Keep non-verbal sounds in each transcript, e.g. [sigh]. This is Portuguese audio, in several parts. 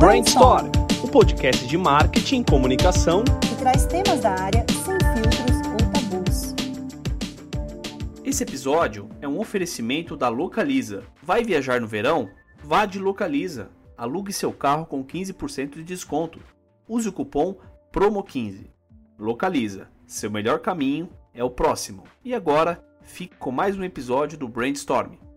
Brainstorm, o podcast de marketing e comunicação que traz temas da área sem filtros ou tabus. Esse episódio é um oferecimento da Localiza. Vai viajar no verão? Vá de Localiza. Alugue seu carro com 15% de desconto. Use o cupom PROMO15. Localiza. Seu melhor caminho é o próximo. E agora, fique com mais um episódio do Brainstorm.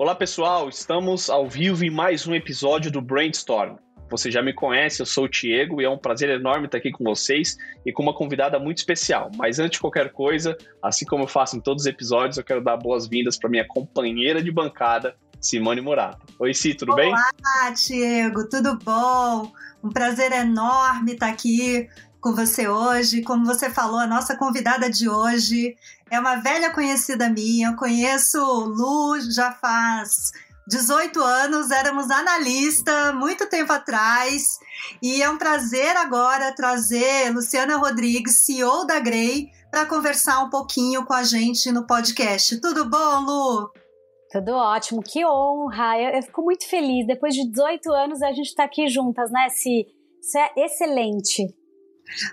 Olá pessoal, estamos ao vivo em mais um episódio do Brainstorm. Você já me conhece, eu sou o Diego e é um prazer enorme estar aqui com vocês e com uma convidada muito especial. Mas antes de qualquer coisa, assim como eu faço em todos os episódios, eu quero dar boas-vindas para minha companheira de bancada, Simone Murato. Oi, Si, tudo Olá, bem? Olá, Diego, tudo bom? Um prazer enorme estar aqui com você hoje. Como você falou, a nossa convidada de hoje é uma velha conhecida minha. Eu conheço Lu já faz 18 anos, éramos analista muito tempo atrás. E é um prazer agora trazer Luciana Rodrigues, CEO da Grey, para conversar um pouquinho com a gente no podcast. Tudo bom, Lu? Tudo ótimo, que honra! Eu, eu fico muito feliz. Depois de 18 anos, a gente está aqui juntas, né? Isso é excelente.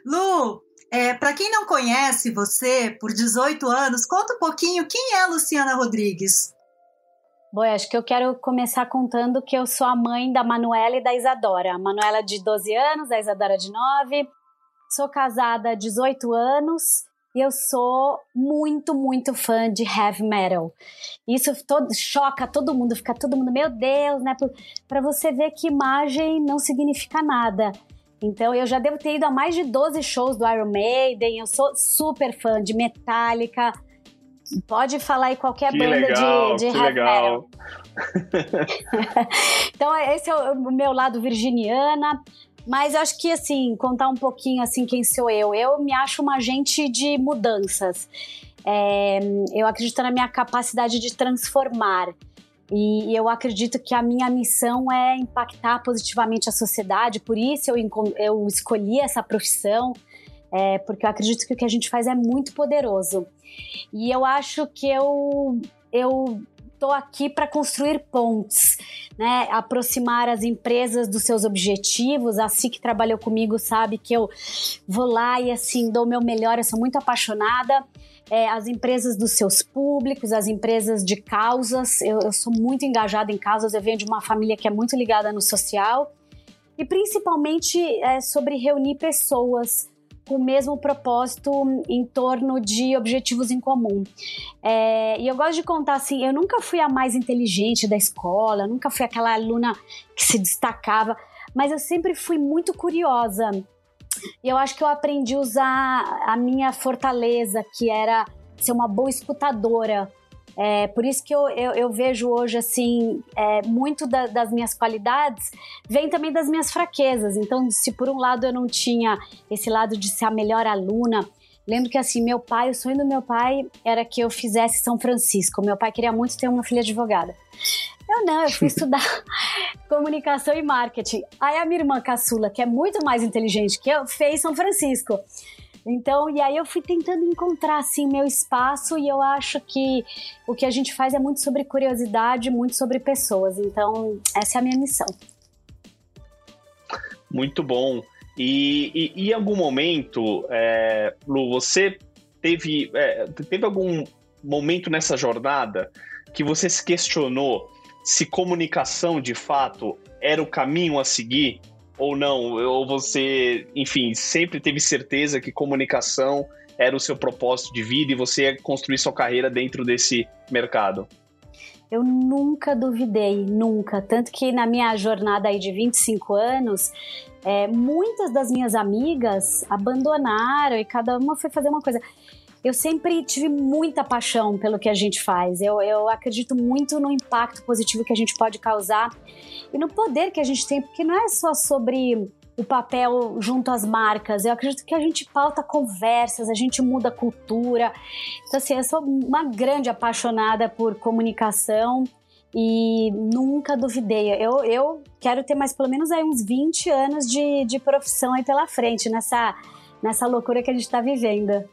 Lu, é, para quem não conhece você por 18 anos, conta um pouquinho quem é Luciana Rodrigues. Bom, acho que eu quero começar contando que eu sou a mãe da Manuela e da Isadora. A Manuela de 12 anos, a Isadora de 9. Sou casada há 18 anos e eu sou muito, muito fã de heavy metal. Isso todo, choca todo mundo, fica todo mundo, meu Deus, né? Para você ver que imagem não significa nada. Então eu já devo ter ido a mais de 12 shows do Iron Maiden, eu sou super fã de Metallica. Pode falar aí qualquer que banda legal, de, de que legal. [laughs] então esse é o meu lado virginiana. Mas eu acho que, assim, contar um pouquinho, assim, quem sou eu. Eu me acho uma agente de mudanças. É, eu acredito na minha capacidade de transformar. E, eu acredito que a minha missão é impactar positivamente a sociedade, por isso eu, eu escolhi essa profissão, é, porque eu acredito que o que a gente faz é muito poderoso. E eu acho que eu, eu estou aqui para construir pontes, né? aproximar as empresas dos seus objetivos. A que trabalhou comigo sabe que eu vou lá e assim dou o meu melhor, eu sou muito apaixonada é, as empresas dos seus públicos, as empresas de causas. Eu, eu sou muito engajada em causas, eu venho de uma família que é muito ligada no social. E principalmente é, sobre reunir pessoas com o mesmo propósito em torno de objetivos em comum. É, e eu gosto de contar assim: eu nunca fui a mais inteligente da escola, nunca fui aquela aluna que se destacava, mas eu sempre fui muito curiosa. E eu acho que eu aprendi a usar a minha fortaleza, que era ser uma boa escutadora. É, por isso que eu, eu, eu vejo hoje, assim, é, muito da, das minhas qualidades vem também das minhas fraquezas. Então, se por um lado eu não tinha esse lado de ser a melhor aluna, lembro que, assim, meu pai, o sonho do meu pai era que eu fizesse São Francisco. Meu pai queria muito ter uma filha advogada. Eu não, eu fui estudar [laughs] comunicação e marketing. Aí a minha irmã caçula, que é muito mais inteligente que eu, fez São Francisco. Então, e aí eu fui tentando encontrar assim meu espaço e eu acho que o que a gente faz é muito sobre curiosidade, muito sobre pessoas. Então, essa é a minha missão. Muito bom. E, e, em algum momento, é, Lu, você teve, é, teve algum momento nessa jornada que você se questionou se comunicação de fato era o caminho a seguir ou não? Ou você, enfim, sempre teve certeza que comunicação era o seu propósito de vida e você ia construir sua carreira dentro desse mercado? Eu nunca duvidei, nunca. Tanto que na minha jornada aí de 25 anos, é, muitas das minhas amigas abandonaram e cada uma foi fazer uma coisa eu sempre tive muita paixão pelo que a gente faz. Eu, eu acredito muito no impacto positivo que a gente pode causar e no poder que a gente tem, porque não é só sobre o papel junto às marcas. Eu acredito que a gente pauta conversas, a gente muda cultura. Então, assim, eu sou uma grande apaixonada por comunicação e nunca duvidei. Eu, eu quero ter mais pelo menos aí uns 20 anos de, de profissão aí pela frente, nessa, nessa loucura que a gente está vivendo.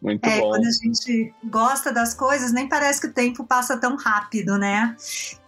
Muito é, bom. Quando a gente gosta das coisas, nem parece que o tempo passa tão rápido, né?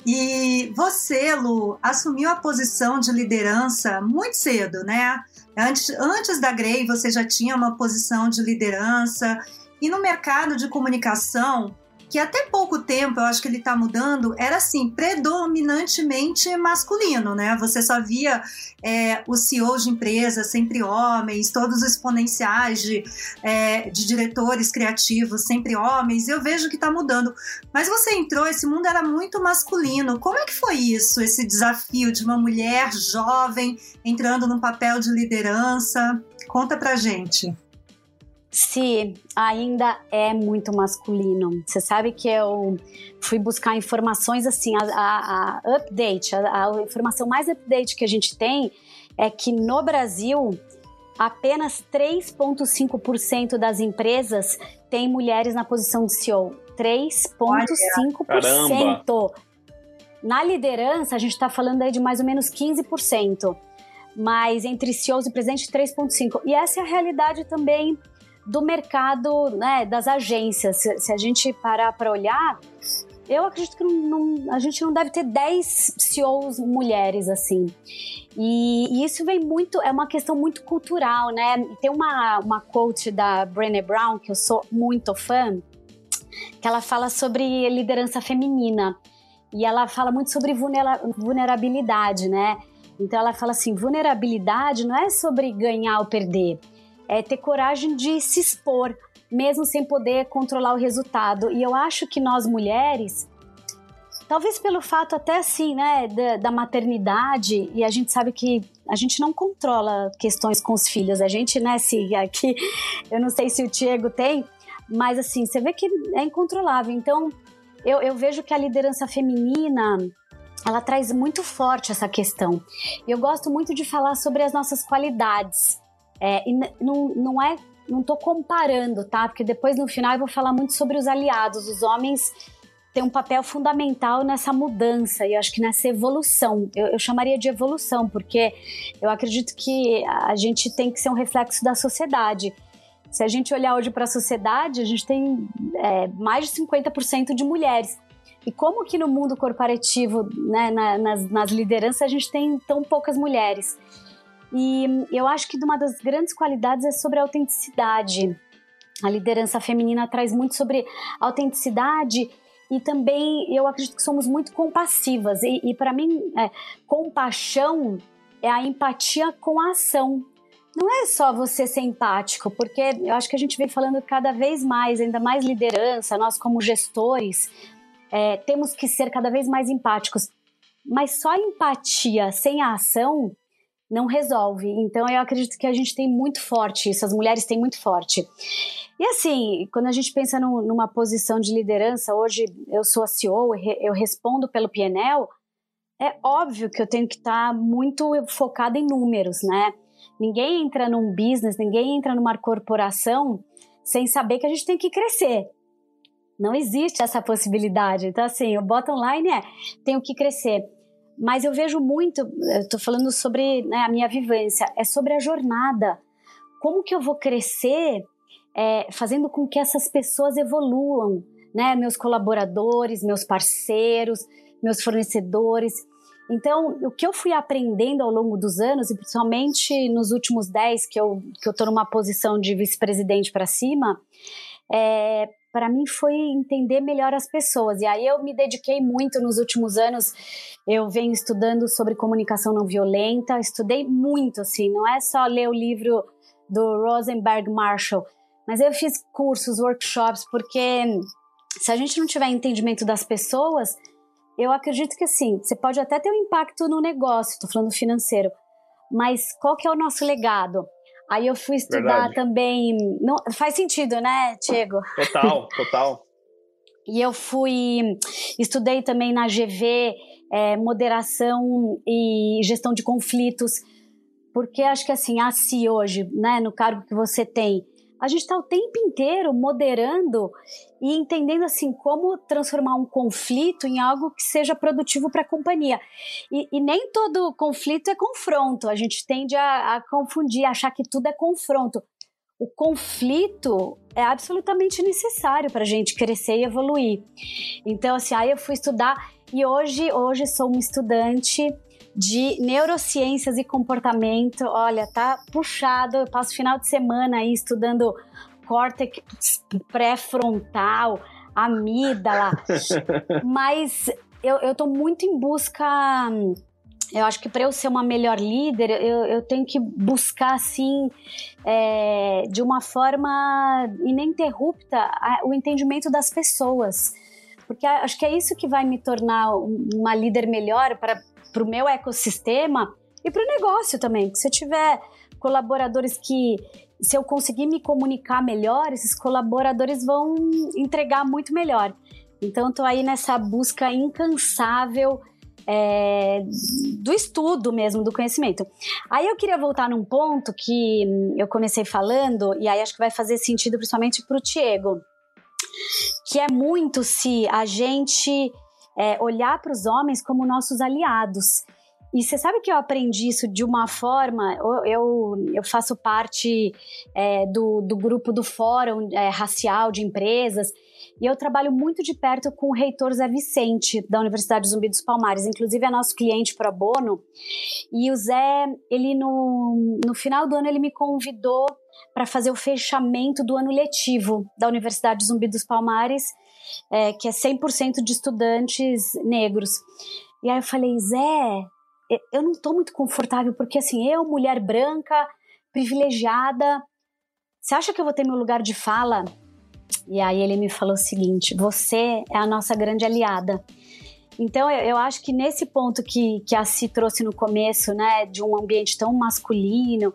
E você, Lu, assumiu a posição de liderança muito cedo, né? Antes, antes da Grey, você já tinha uma posição de liderança. E no mercado de comunicação, que até pouco tempo eu acho que ele está mudando, era assim, predominantemente masculino, né? Você só via é, os CEOs de empresas sempre homens, todos os exponenciais de, é, de diretores criativos sempre homens. Eu vejo que está mudando. Mas você entrou, esse mundo era muito masculino. Como é que foi isso, esse desafio de uma mulher jovem entrando num papel de liderança? Conta pra gente se ainda é muito masculino. Você sabe que eu fui buscar informações assim, a, a, a update, a, a, informação mais update que a gente tem é que no Brasil apenas 3,5% das empresas têm mulheres na posição de CEO. 3,5%. Na liderança, a gente está falando aí de mais ou menos 15%. Mas entre CEOs e presidentes, 3,5%. E essa é a realidade também do mercado né, das agências. Se, se a gente parar para olhar, eu acredito que não, não, a gente não deve ter 10 CEOs mulheres assim. E, e, isso vem muito, é uma questão muito cultural, né? Tem uma, uma quote da Brené Brown, que eu sou muito fã, que ela fala sobre liderança feminina. E ela fala muito sobre vulnerabilidade, né? Então ela fala assim: vulnerabilidade não é sobre ganhar ou perder, é ter coragem de se expor, mesmo sem poder controlar o resultado. E eu acho que nós mulheres, talvez pelo fato até assim, né, da, da, maternidade, e a gente sabe que a gente não controla questões com os filhos. A gente, né, se aqui, eu não sei se o Diego tem, mas assim, você vê que é incontrolável. Então, eu, eu vejo que a liderança feminina ela traz muito forte essa questão. Eu gosto muito de falar sobre as nossas qualidades. É, e não, não é, não tô comparando, tá? Porque depois no final eu vou falar muito sobre os aliados. Os homens têm um papel fundamental nessa mudança e eu acho que nessa evolução. Eu, eu chamaria de evolução, porque eu acredito que a gente tem que ser um reflexo da sociedade. Se a gente olhar hoje para a sociedade, a gente tem é, mais de 50% de mulheres. E como que no mundo corporativo, né, na, nas, nas lideranças, a gente tem tão poucas mulheres? E eu acho que uma das grandes qualidades é sobre a autenticidade. A liderança feminina traz muito sobre autenticidade e também eu acredito que somos muito compassivas. E, e para mim, é, compaixão é a empatia com a ação. Não é só você ser empático, porque eu acho que a gente vem falando cada vez mais, ainda mais liderança, nós como gestores, é, temos que ser cada vez mais empáticos. Mas só empatia sem a ação não resolve. Então eu acredito que a gente tem muito forte isso, as mulheres têm muito forte. E assim, quando a gente pensa no, numa posição de liderança, hoje eu sou a CEO, eu respondo pelo PNL, é óbvio que eu tenho que estar muito focada em números, né? Ninguém entra num business, ninguém entra numa corporação sem saber que a gente tem que crescer. Não existe essa possibilidade. Então, assim, o bottom line é: tenho que crescer. Mas eu vejo muito, estou falando sobre né, a minha vivência, é sobre a jornada. Como que eu vou crescer é, fazendo com que essas pessoas evoluam, né? Meus colaboradores, meus parceiros, meus fornecedores. Então, o que eu fui aprendendo ao longo dos anos, e principalmente nos últimos 10, que eu estou que eu numa posição de vice-presidente para cima, é, para mim foi entender melhor as pessoas. E aí eu me dediquei muito nos últimos anos. Eu venho estudando sobre comunicação não violenta, estudei muito, assim, não é só ler o livro do Rosenberg Marshall, mas eu fiz cursos, workshops, porque se a gente não tiver entendimento das pessoas, eu acredito que assim, você pode até ter um impacto no negócio, estou falando financeiro, mas qual que é o nosso legado? Aí eu fui estudar Verdade. também. Não, faz sentido, né, Diego? Total, [laughs] total. e eu fui. Estudei também na GV é, moderação e gestão de conflitos, porque acho que assim, assim hoje, né, no cargo que você tem, a gente está o tempo inteiro moderando e entendendo assim como transformar um conflito em algo que seja produtivo para a companhia. E, e, nem todo conflito é confronto. A gente tende a, a confundir, achar que tudo é confronto. o conflito é absolutamente necessário para a gente crescer e evoluir. Então, assim, aí eu fui estudar e hoje, hoje sou uma estudante de neurociências e comportamento. Olha, tá puxado. Eu passo final de semana aí estudando córtex pré-frontal, amígdala. [laughs] Mas eu, eu tô muito em busca. Eu acho que para eu ser uma melhor líder, eu, eu tenho que buscar, assim, é, de uma forma ininterrupta, o entendimento das pessoas. Porque acho que é isso que vai me tornar uma líder melhor para o meu ecossistema e para o negócio também. Se eu tiver colaboradores que, se eu conseguir me comunicar melhor, esses colaboradores vão entregar muito melhor. Então, estou aí nessa busca incansável é, do estudo mesmo, do conhecimento. Aí eu queria voltar num ponto que eu comecei falando, e aí acho que vai fazer sentido principalmente para o Diego, que é muito se a gente é, olhar para os homens como nossos aliados. E você sabe que eu aprendi isso de uma forma. Eu, eu faço parte é, do, do grupo do Fórum é, Racial de Empresas e eu trabalho muito de perto com o reitor Zé Vicente, da Universidade Zumbi dos Palmares. Inclusive, é nosso cliente pro bono. E o Zé, ele no, no final do ano, ele me convidou para fazer o fechamento do ano letivo da Universidade Zumbi dos Palmares, é, que é 100% de estudantes negros. E aí eu falei, Zé, eu não estou muito confortável, porque assim, eu, mulher branca, privilegiada, você acha que eu vou ter meu lugar de fala? E aí ele me falou o seguinte: você é a nossa grande aliada. Então eu, eu acho que nesse ponto que, que a Si trouxe no começo, né, de um ambiente tão masculino,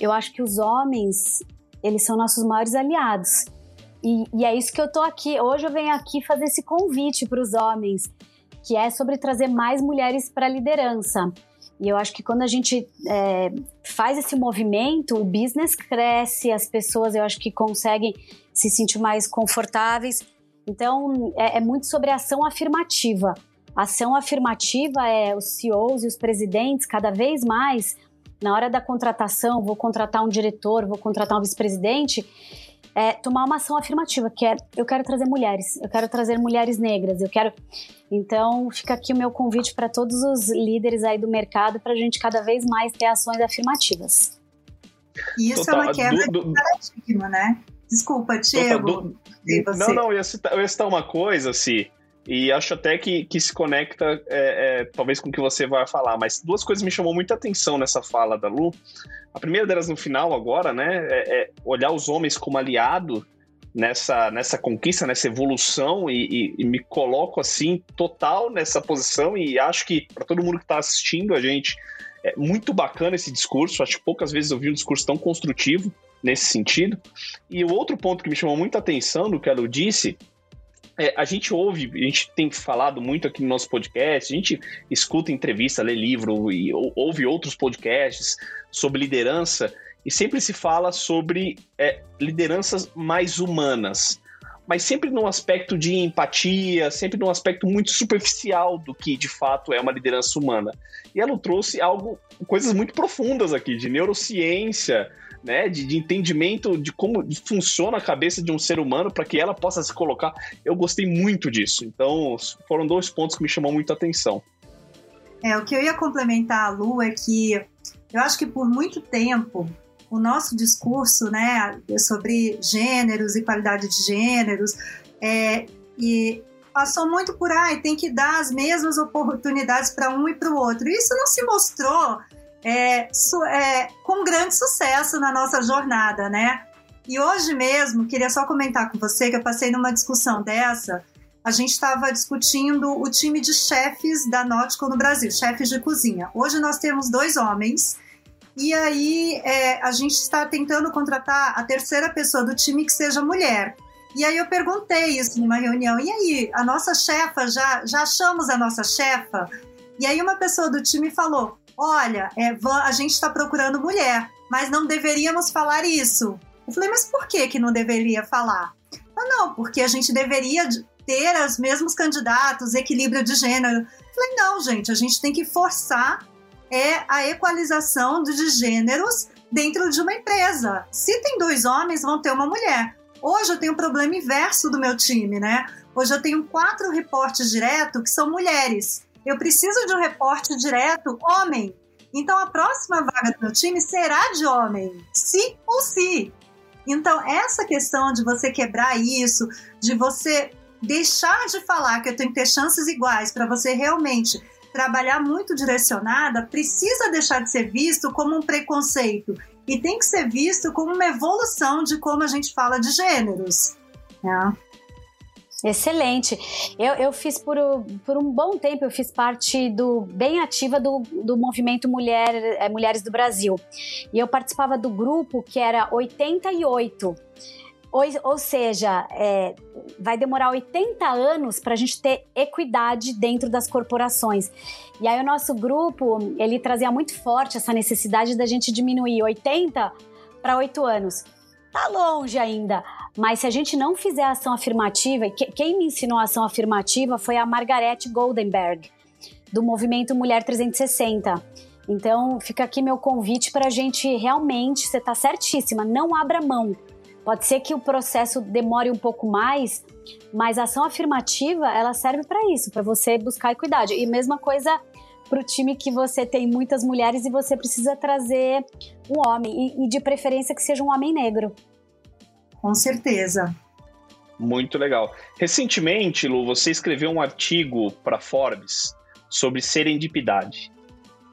eu acho que os homens, eles são nossos maiores aliados. E, e é isso que eu tô aqui. Hoje eu venho aqui fazer esse convite para os homens que é sobre trazer mais mulheres para a liderança. E eu acho que quando a gente é, faz esse movimento, o business cresce, as pessoas eu acho que conseguem se sentir mais confortáveis. Então é, é muito sobre ação afirmativa. Ação afirmativa é os CEOs e os presidentes cada vez mais na hora da contratação, vou contratar um diretor, vou contratar um vice-presidente, é tomar uma ação afirmativa, que é eu quero trazer mulheres, eu quero trazer mulheres negras, eu quero. Então, fica aqui o meu convite para todos os líderes aí do mercado para a gente cada vez mais ter ações afirmativas. Isso Total, é uma quebra do, do... de paradigma, né? Desculpa, Diego. Não, não, eu ia, citar, eu ia citar uma coisa, assim, e acho até que, que se conecta, é, é, talvez, com o que você vai falar, mas duas coisas me chamou muita atenção nessa fala da Lu. A primeira delas no final agora, né, é, é olhar os homens como aliado nessa, nessa conquista, nessa evolução e, e, e, me coloco assim total nessa posição e acho que para todo mundo que está assistindo a gente é muito bacana esse discurso. Acho que poucas vezes eu vi um discurso tão construtivo nesse sentido. E o outro ponto que me chamou muita atenção do que ela disse é, a gente ouve, a gente tem falado muito aqui no nosso podcast, a gente escuta entrevista, lê livro e ouve outros podcasts sobre liderança e sempre se fala sobre é, lideranças mais humanas, mas sempre num aspecto de empatia, sempre num aspecto muito superficial do que de fato é uma liderança humana. E ela trouxe algo, coisas muito profundas aqui, de neurociência, né, de, de entendimento de como funciona a cabeça de um ser humano para que ela possa se colocar. Eu gostei muito disso. Então, foram dois pontos que me chamou muito a atenção. É, o que eu ia complementar a Lu é que eu acho que por muito tempo o nosso discurso, né, sobre gêneros e qualidade de gêneros, é, e passou muito por aí, tem que dar as mesmas oportunidades para um e para o outro. Isso não se mostrou é, é, com grande sucesso na nossa jornada, né? E hoje mesmo, queria só comentar com você que eu passei numa discussão dessa. A gente estava discutindo o time de chefes da Nautical no Brasil, chefes de cozinha. Hoje nós temos dois homens e aí é, a gente está tentando contratar a terceira pessoa do time que seja mulher. E aí eu perguntei isso numa reunião. E aí, a nossa chefa, já, já achamos a nossa chefa? E aí uma pessoa do time falou: olha, é, a gente está procurando mulher, mas não deveríamos falar isso. Eu falei, mas por que, que não deveria falar? Ah, não, porque a gente deveria ter os mesmos candidatos, equilíbrio de gênero. Eu falei, não, gente, a gente tem que forçar é a equalização de gêneros dentro de uma empresa. Se tem dois homens, vão ter uma mulher. Hoje eu tenho um problema inverso do meu time, né? Hoje eu tenho quatro reportes direto que são mulheres. Eu preciso de um reporte direto homem. Então a próxima vaga do meu time será de homem, sim ou sim. Então essa questão de você quebrar isso, de você deixar de falar que eu tenho que ter chances iguais para você realmente trabalhar muito direcionada, precisa deixar de ser visto como um preconceito e tem que ser visto como uma evolução de como a gente fala de gêneros. Né? Excelente. Eu, eu fiz por, por um bom tempo, eu fiz parte do bem ativa do, do movimento Mulher, é, Mulheres do Brasil. E eu participava do grupo que era 88. Ou, ou seja, é, vai demorar 80 anos para a gente ter equidade dentro das corporações. E aí o nosso grupo, ele trazia muito forte essa necessidade da gente diminuir 80 para 8 anos. Tá longe ainda, mas se a gente não fizer ação afirmativa, e quem me ensinou a ação afirmativa foi a Margarete Goldenberg, do movimento Mulher 360. Então, fica aqui meu convite para a gente realmente, você está certíssima, não abra mão. Pode ser que o processo demore um pouco mais, mas a ação afirmativa, ela serve para isso, para você buscar equidade. E mesma coisa para o time que você tem muitas mulheres e você precisa trazer um homem, e, e de preferência que seja um homem negro. Com certeza. Muito legal. Recentemente, Lu, você escreveu um artigo para Forbes sobre serendipidade.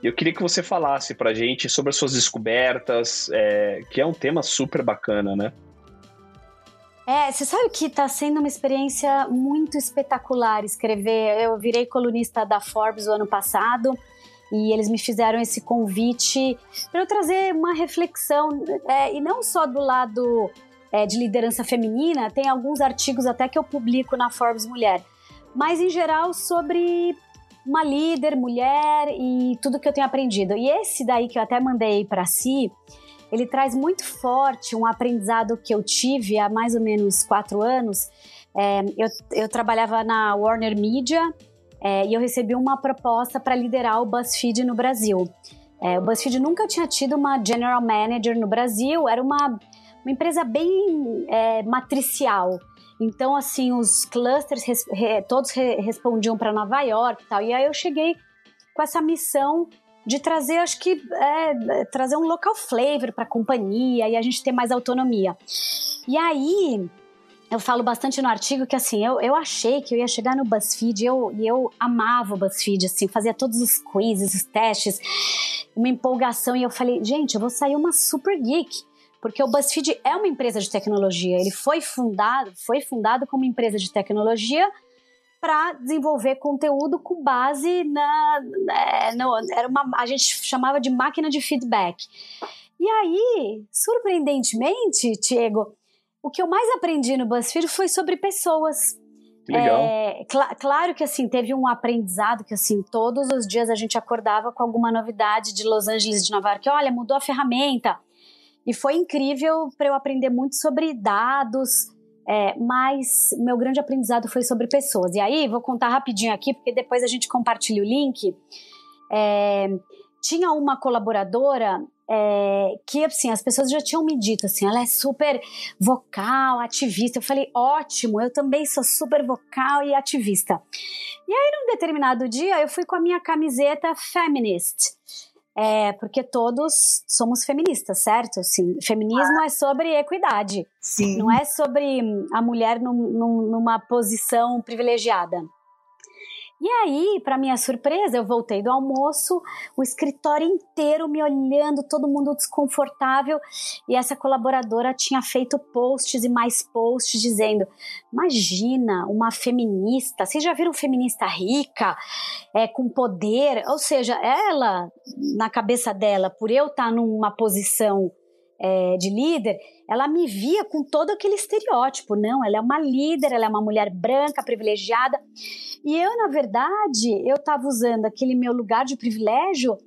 Eu queria que você falasse para a gente sobre as suas descobertas, é, que é um tema super bacana, né? É, você sabe que está sendo uma experiência muito espetacular escrever. Eu virei colunista da Forbes o ano passado e eles me fizeram esse convite para eu trazer uma reflexão, é, e não só do lado é, de liderança feminina, tem alguns artigos até que eu publico na Forbes Mulher, mas em geral sobre uma líder, mulher e tudo que eu tenho aprendido. E esse daí que eu até mandei para si, ele traz muito forte um aprendizado que eu tive há mais ou menos quatro anos. É, eu, eu trabalhava na Warner Media é, e eu recebi uma proposta para liderar o BuzzFeed no Brasil. É, o BuzzFeed nunca tinha tido uma general manager no Brasil, era uma uma empresa bem é, matricial. Então, assim, os clusters res, re, todos re, respondiam para Nova York e tal. E aí eu cheguei com essa missão de trazer, acho que, é, trazer um local flavor para a companhia e a gente ter mais autonomia. E aí, eu falo bastante no artigo que, assim, eu, eu achei que eu ia chegar no BuzzFeed e eu, eu amava o BuzzFeed, assim, fazia todos os quizzes, os testes, uma empolgação. E eu falei, gente, eu vou sair uma super geek porque o BuzzFeed é uma empresa de tecnologia. Ele foi fundado, foi fundado como empresa de tecnologia para desenvolver conteúdo com base na, é, no, era uma a gente chamava de máquina de feedback. E aí, surpreendentemente, Diego, o que eu mais aprendi no BuzzFeed foi sobre pessoas. Legal. É, cl claro que assim teve um aprendizado que assim todos os dias a gente acordava com alguma novidade de Los Angeles, de Nova York. Olha, mudou a ferramenta. E foi incrível para eu aprender muito sobre dados, é, mas meu grande aprendizado foi sobre pessoas. E aí, vou contar rapidinho aqui, porque depois a gente compartilha o link. É, tinha uma colaboradora é, que, assim, as pessoas já tinham me dito, assim, ela é super vocal, ativista. Eu falei, ótimo, eu também sou super vocal e ativista. E aí, num determinado dia, eu fui com a minha camiseta feminist é, porque todos somos feministas, certo? Sim, feminismo ah. é sobre equidade. Sim. Não é sobre a mulher num, num, numa posição privilegiada. E aí, para minha surpresa, eu voltei do almoço, o escritório inteiro me olhando, todo mundo desconfortável, e essa colaboradora tinha feito posts e mais posts dizendo: Imagina, uma feminista, vocês já viram feminista rica, é, com poder? Ou seja, ela, na cabeça dela, por eu estar numa posição é, de líder, ela me via com todo aquele estereótipo. Não, ela é uma líder, ela é uma mulher branca, privilegiada. E eu, na verdade, eu estava usando aquele meu lugar de privilégio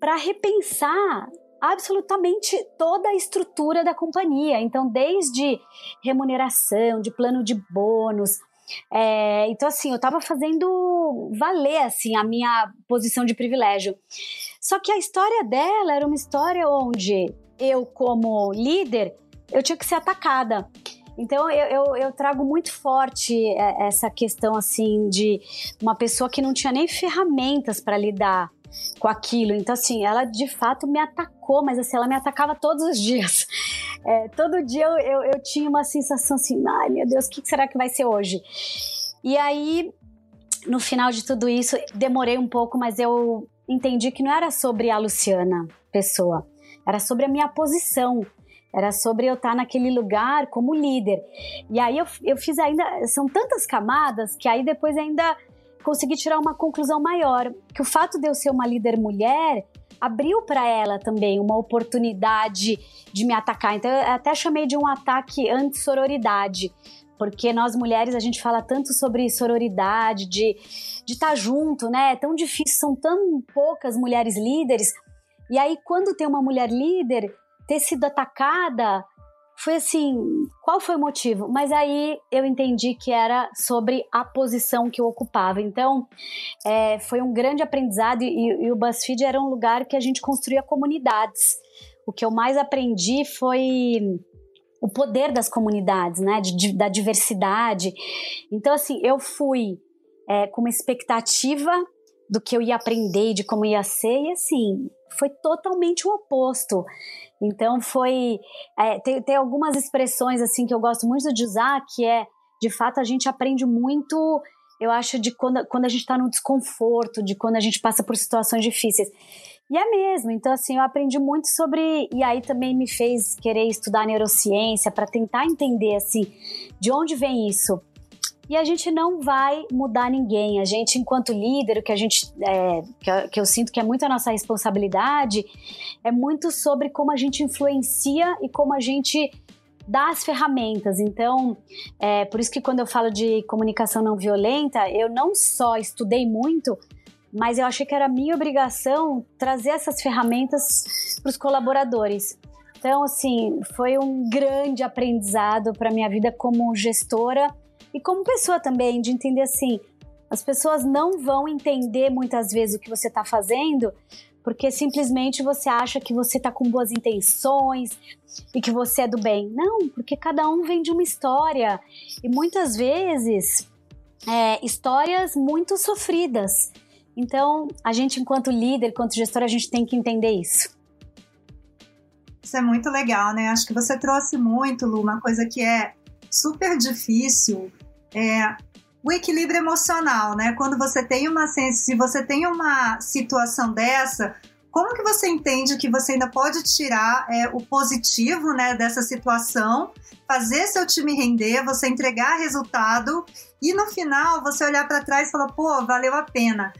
para repensar absolutamente toda a estrutura da companhia. Então, desde remuneração, de plano de bônus. É, então, assim, eu estava fazendo valer assim a minha posição de privilégio. Só que a história dela era uma história onde eu, como líder, eu tinha que ser atacada. Então eu, eu, eu, trago muito forte é, essa questão assim de uma pessoa que não tinha nem ferramentas para lidar com aquilo. Então, assim, ela de fato me atacou, mas assim, ela me atacava todos os dias. É, todo dia eu, eu, eu, tinha uma sensação assim, ai meu Deus, o que será que vai ser hoje? E aí, no final de tudo isso, demorei um pouco, mas eu entendi que não era sobre a Luciana, pessoa, era sobre a minha posição era sobre eu estar naquele lugar como líder. E aí eu, eu fiz ainda. São tantas camadas que aí depois ainda consegui tirar uma conclusão maior. Que o fato de eu ser uma líder mulher abriu para ela também uma oportunidade de me atacar. Então eu até chamei de um ataque anti-sororidade. Porque nós mulheres a gente fala tanto sobre sororidade, de de estar tá junto, né? É tão difícil, são tão poucas mulheres líderes. E aí, quando tem uma mulher líder, ter sido atacada foi assim, qual foi o motivo? Mas aí eu entendi que era sobre a posição que eu ocupava. Então, é, foi um grande aprendizado e, e, o BuzzFeed era um lugar que a gente construía comunidades. O que eu mais aprendi foi o poder das comunidades, né, de, de, da diversidade. Então, assim, eu fui é, com uma expectativa do que eu ia aprender, de como ia ser, e assim, foi totalmente o oposto. Então foi. É, tem, tem algumas expressões assim que eu gosto muito de usar, que é de fato a gente aprende muito, eu acho, de quando, quando a gente está no desconforto, de quando a gente passa por situações difíceis. E é mesmo, então assim, eu aprendi muito sobre. E aí também me fez querer estudar neurociência para tentar entender assim, de onde vem isso e a gente não vai mudar ninguém. A gente, enquanto líder, o que a gente é, que, que eu sinto que é muito a nossa responsabilidade, é muito sobre como a gente influencia e como a gente dá as ferramentas. Então, é por isso que quando eu falo de comunicação não violenta, eu não só estudei muito, mas eu achei que era minha obrigação trazer essas ferramentas para os colaboradores. Então, assim, foi um grande aprendizado para minha vida como gestora e como pessoa também, de entender assim, as pessoas não vão entender muitas vezes o que você está fazendo, porque simplesmente você acha que você está com boas intenções e que você é do bem. Não, porque cada um vem de uma história e muitas vezes é, histórias muito sofridas. Então, a gente, enquanto líder, enquanto gestor, a gente tem que entender isso. Isso é muito legal, né? Acho que você trouxe muito, Lu, uma coisa que é super difícil é, o equilíbrio emocional, né? Quando você tem uma se você tem uma situação dessa, como que você entende que você ainda pode tirar é, o positivo, né, dessa situação, fazer seu time render, você entregar resultado e no final você olhar para trás e falar, pô, valeu a pena.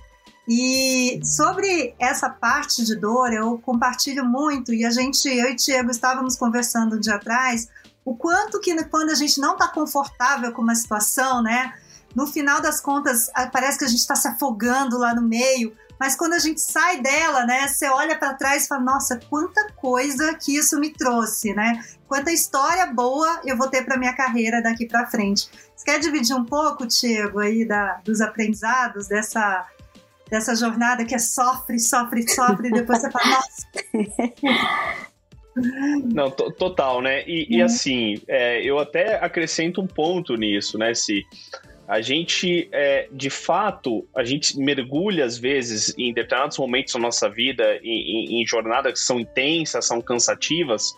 E sobre essa parte de dor, eu compartilho muito e a gente, eu e Diego estávamos conversando um dia atrás o quanto que quando a gente não está confortável com uma situação, né? No final das contas, parece que a gente está se afogando lá no meio, mas quando a gente sai dela, né? Você olha para trás e fala: nossa, quanta coisa que isso me trouxe, né? Quanta história boa eu vou ter para minha carreira daqui para frente. Você quer dividir um pouco, Tiago, aí da, dos aprendizados dessa dessa jornada que é sofre, sofre, sofre, e depois você fala: nossa. [laughs] Não, total, né? E, e uhum. assim, é, eu até acrescento um ponto nisso, né? Se a gente, é, de fato, a gente mergulha às vezes em determinados momentos da nossa vida, em, em, em jornadas que são intensas, são cansativas,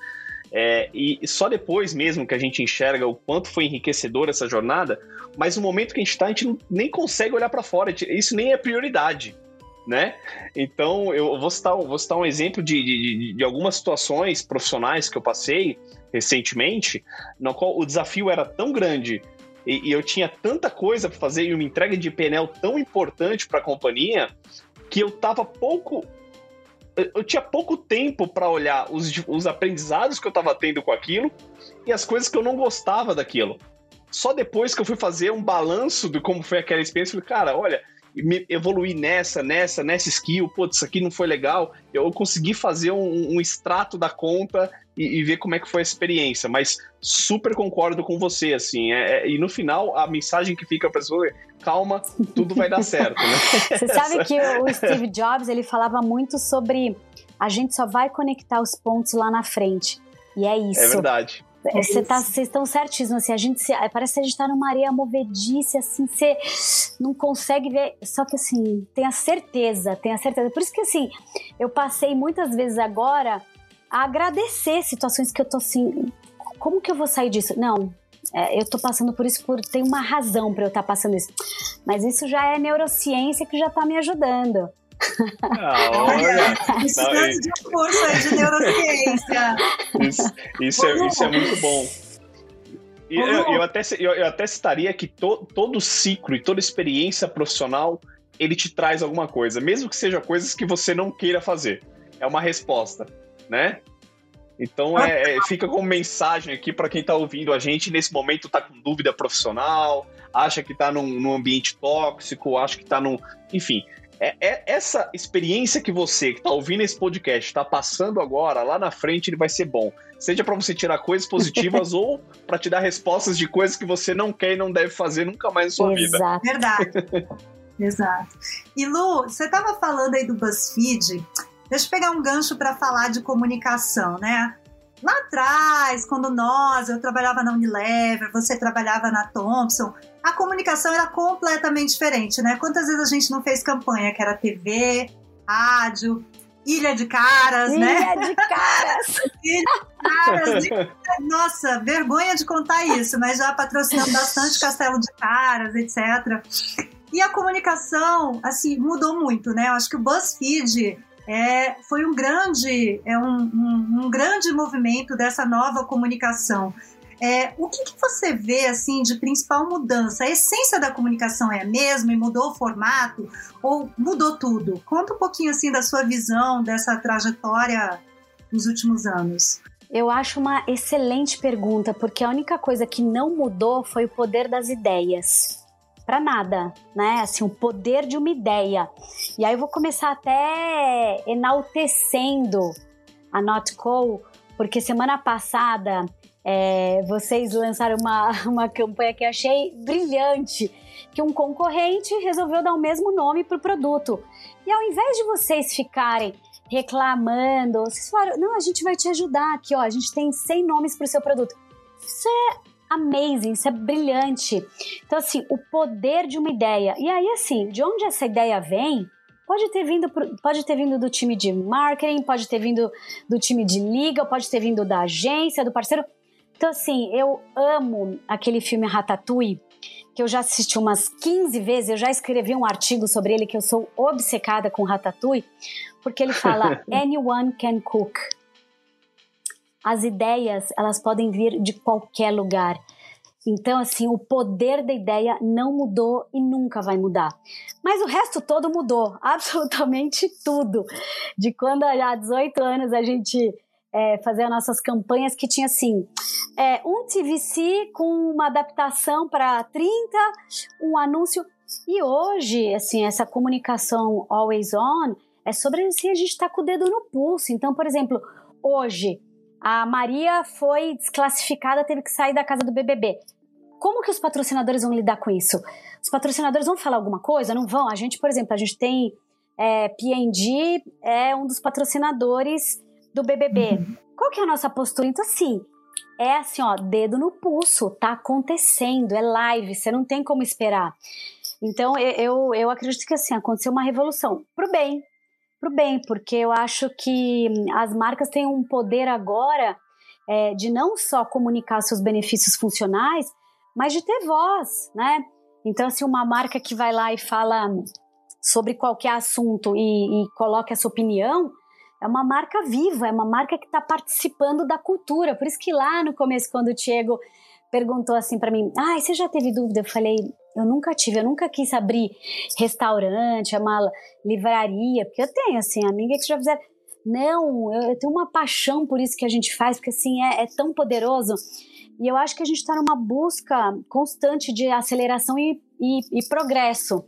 é, e só depois mesmo que a gente enxerga o quanto foi enriquecedor essa jornada, mas no momento que a gente está, a gente não, nem consegue olhar para fora, isso nem é prioridade né? Então, eu vou citar, vou citar um exemplo de, de, de, algumas situações profissionais que eu passei recentemente, no qual o desafio era tão grande e, e eu tinha tanta coisa para fazer e uma entrega de PNL tão importante para a companhia que eu tava pouco eu tinha pouco tempo para olhar os, os aprendizados que eu estava tendo com aquilo e as coisas que eu não gostava daquilo. Só depois que eu fui fazer um balanço de como foi aquela experiência, eu falei, cara, olha, me evoluir nessa, nessa, nessa skill, pô, isso aqui não foi legal, eu consegui fazer um, um extrato da conta e, e, ver como é que foi a experiência, mas super concordo com você, assim, é, é, e no final a mensagem que fica para pessoa é, calma, tudo vai dar certo, né? [laughs] Você sabe que o Steve Jobs, ele falava muito sobre a gente só vai conectar os pontos lá na frente. E é isso. É verdade. É, vocês tá, estão certíssimos, assim, a gente se, parece que a gente tá numa areia movediça, assim, você não consegue ver, só que assim, tenha certeza, tenha certeza. Por isso que assim, eu passei muitas vezes agora a agradecer situações que eu tô assim, como que eu vou sair disso? Não, é, eu tô passando por isso por tem uma razão para eu estar tá passando isso. Mas isso já é neurociência que já tá me ajudando. Ah, olha, estudante de curso aí de neurociência. Isso, isso, é, isso é muito bom. E eu, eu, até, eu, eu, até citaria que to, todo ciclo e toda experiência profissional ele te traz alguma coisa, mesmo que seja coisas que você não queira fazer. É uma resposta, né? Então é, é, fica como mensagem aqui para quem está ouvindo a gente nesse momento está com dúvida profissional, acha que está num, num, ambiente tóxico, acha que está num. Enfim, é, é, essa experiência que você que está ouvindo esse podcast está passando agora, lá na frente ele vai ser bom. Seja para você tirar coisas positivas [laughs] ou para te dar respostas de coisas que você não quer e não deve fazer nunca mais na sua Exato. vida. Verdade. [laughs] Exato. E Lu, você estava falando aí do BuzzFeed. Deixa eu pegar um gancho para falar de comunicação, né? Lá atrás, quando nós, eu trabalhava na Unilever, você trabalhava na Thompson, a comunicação era completamente diferente, né? Quantas vezes a gente não fez campanha que era TV, rádio, Ilha de Caras, Ilha né? Ilha de Caras! [laughs] Ilha de Caras! Nossa, vergonha de contar isso, mas já patrocinando bastante Castelo de Caras, etc. E a comunicação, assim, mudou muito, né? Eu acho que o BuzzFeed é, foi um grande, é um, um, um grande movimento dessa nova comunicação. É, o que, que, você vê assim de principal mudança? A essência da comunicação é a mesma e mudou o formato ou mudou tudo? Conta um pouquinho assim da sua visão dessa trajetória nos últimos anos. Eu acho uma excelente pergunta, porque a única coisa que não mudou foi o poder das ideias para nada, né? Assim, o poder de uma ideia. E aí eu vou começar até enaltecendo a Notco, porque semana passada é, vocês lançaram uma, [laughs] uma campanha que eu achei brilhante, que um concorrente resolveu dar o mesmo nome para o produto. E ao invés de vocês ficarem reclamando, vocês falaram, não, a gente vai te ajudar aqui, ó, a gente tem 100 nomes para o seu produto. Isso é amazing, isso é brilhante. Então, assim, o poder de uma ideia. E aí, assim, de onde essa ideia vem, pode ter vindo, pode ter vindo do time de marketing, pode ter vindo do time de liga, pode ter vindo da agência, do parceiro. Então, assim, eu amo aquele filme Ratatouille, que eu já assisti umas 15 vezes, eu já escrevi um artigo sobre ele, que eu sou obcecada com Ratatouille, porque ele fala: [laughs] Anyone can cook. As ideias, elas podem vir de qualquer lugar. Então, assim, o poder da ideia não mudou e nunca vai mudar. Mas o resto todo mudou, [laughs] absolutamente tudo. De quando há 18 anos a gente é, fazia nossas campanhas, que tinha assim: é, um TVC com uma adaptação para 30, um anúncio. E hoje, assim, essa comunicação always on é sobre assim, a gente estar tá com o dedo no pulso. Então, por exemplo, hoje a Maria foi desclassificada, teve que sair da casa do BBB. Como que os patrocinadores vão lidar com isso? Os patrocinadores vão falar alguma coisa? Não vão? A gente, por exemplo, a gente tem é, P&G é um dos patrocinadores do BBB. Uhum. Qual que é a nossa postura? Então, assim, é assim, ó, dedo no pulso, tá acontecendo, é live, você não tem como esperar. Então, eu, eu acredito que, assim, aconteceu uma revolução pro bem, para o bem, porque eu acho que as marcas têm um poder agora é, de não só comunicar seus benefícios funcionais, mas de ter voz, né? Então, assim, uma marca que vai lá e fala sobre qualquer assunto e, e coloca essa opinião, é uma marca viva, é uma marca que está participando da cultura. Por isso que lá no começo, quando o Diego perguntou assim para mim, ah, você já teve dúvida? Eu falei, eu nunca tive, eu nunca quis abrir restaurante, uma livraria, porque eu tenho, assim, amiga que já fizeram. Não, eu, eu, tenho uma paixão por isso que a gente faz, porque assim, é, é tão poderoso. E eu acho que a gente está numa busca constante de aceleração e, e, e, progresso.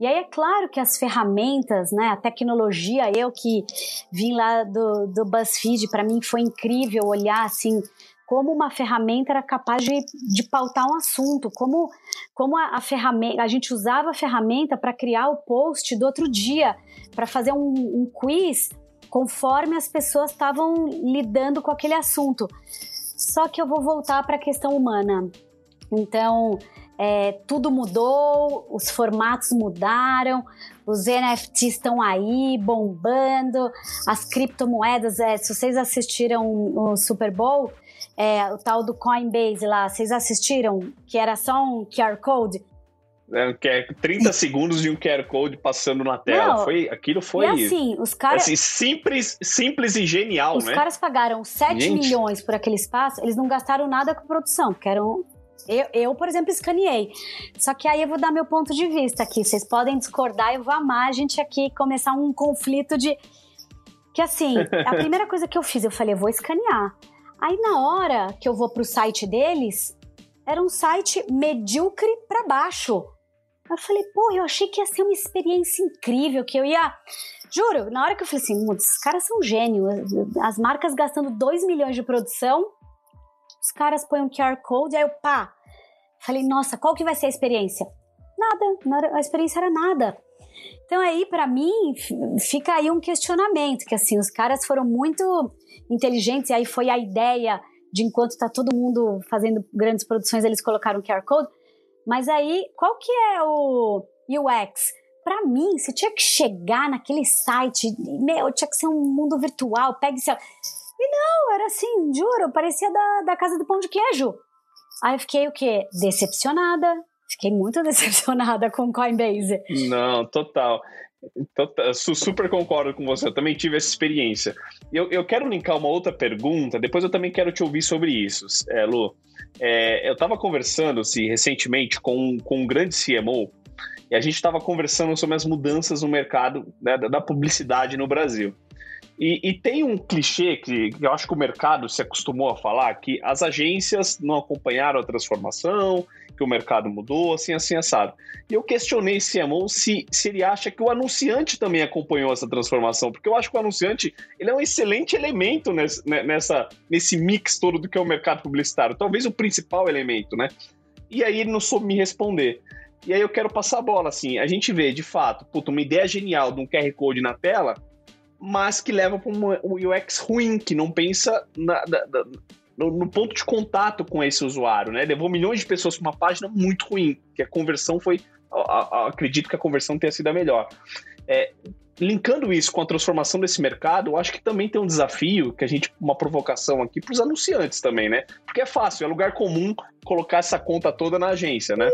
E aí é claro que as ferramentas, né, a tecnologia, eu que vim lá do, do BuzzFeed, para mim foi incrível olhar assim como uma ferramenta era capaz de, de pautar um assunto, como, como a, a ferramenta, a gente usava a ferramenta para criar o post do outro dia, para fazer um, um quiz conforme as pessoas estavam lidando com aquele assunto. Só que eu vou voltar para a questão humana. Então, é, tudo mudou, os formatos mudaram, os NFTs estão aí bombando, as criptomoedas. É, se vocês assistiram o Super Bowl, é, o tal do Coinbase lá, vocês assistiram? Que era só um QR Code? É, que é 30 segundos de um QR Code passando na tela. Não, foi, aquilo foi. E assim, os caras. Assim, simples, simples e genial, os né? Os caras pagaram 7 Gente. milhões por aquele espaço, eles não gastaram nada com produção, porque eram eu, eu, por exemplo, escaneei. Só que aí eu vou dar meu ponto de vista aqui. Vocês podem discordar, eu vou amar a gente aqui começar um conflito de. Que assim, a [laughs] primeira coisa que eu fiz, eu falei, eu vou escanear. Aí na hora que eu vou pro site deles, era um site medíocre para baixo. Eu falei, pô, eu achei que ia ser uma experiência incrível, que eu ia. Juro, na hora que eu falei assim, esses caras são gênios. As marcas gastando 2 milhões de produção, os caras põem um QR Code, aí eu pá. Falei, nossa, qual que vai ser a experiência? Nada, a experiência era nada. Então aí, para mim, fica aí um questionamento, que assim, os caras foram muito inteligentes, e aí foi a ideia de enquanto tá todo mundo fazendo grandes produções, eles colocaram QR Code. Mas aí, qual que é o UX? Para mim, você tinha que chegar naquele site, meu, tinha que ser um mundo virtual, pegue seu e não, era assim, juro, parecia da, da casa do pão de queijo. Aí eu fiquei o quê? Decepcionada. Fiquei muito [laughs] decepcionada com o Coinbase. Não, total. Total, super concordo com você, eu também tive essa experiência. Eu, eu quero linkar uma outra pergunta, depois eu também quero te ouvir sobre isso, é, Lu. É, eu estava conversando se recentemente com, com um grande CMO e a gente estava conversando sobre as mudanças no mercado né, da publicidade no Brasil. E, e, tem um clichê que, eu acho que o mercado se acostumou a falar, que as agências não acompanharam a transformação, que o mercado mudou, assim, assim, assado. E eu questionei esse CMO se, se ele acha que o anunciante também acompanhou essa transformação, porque eu acho que o anunciante ele é um excelente elemento nesse, nessa, nesse mix todo do que é o mercado publicitário, talvez o principal elemento, né? E aí ele não soube me responder. E aí eu quero passar a bola, assim, a gente vê, de fato, puta, uma ideia genial de um QR Code na tela, mas que leva para um UX ruim, que não pensa na, na, na, no, no, ponto de contato com esse usuário, né? Levou milhões de pessoas para uma página muito ruim, que a conversão foi, a, a, acredito que a conversão tenha sido a melhor. É, linkando isso com a transformação desse mercado, eu acho que também tem um desafio, que a gente, uma provocação aqui para os anunciantes também, né? Porque é fácil, é lugar comum colocar essa conta toda na agência, né?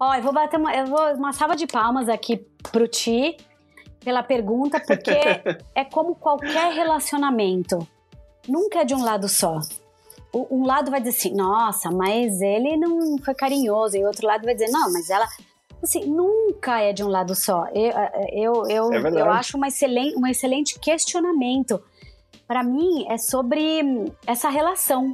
Ó, eu vou bater uma, eu vou, uma salva de palmas aqui pro Ti, pela pergunta, porque [laughs] é como qualquer relacionamento. Nunca é de um lado só. Um lado vai dizer assim, nossa, mas ele não foi carinhoso, e o outro lado vai dizer, não, mas ela. Assim, nunca é de um lado só. Eu, eu, eu, é eu acho uma excelente, um excelente questionamento. Para mim, é sobre essa relação.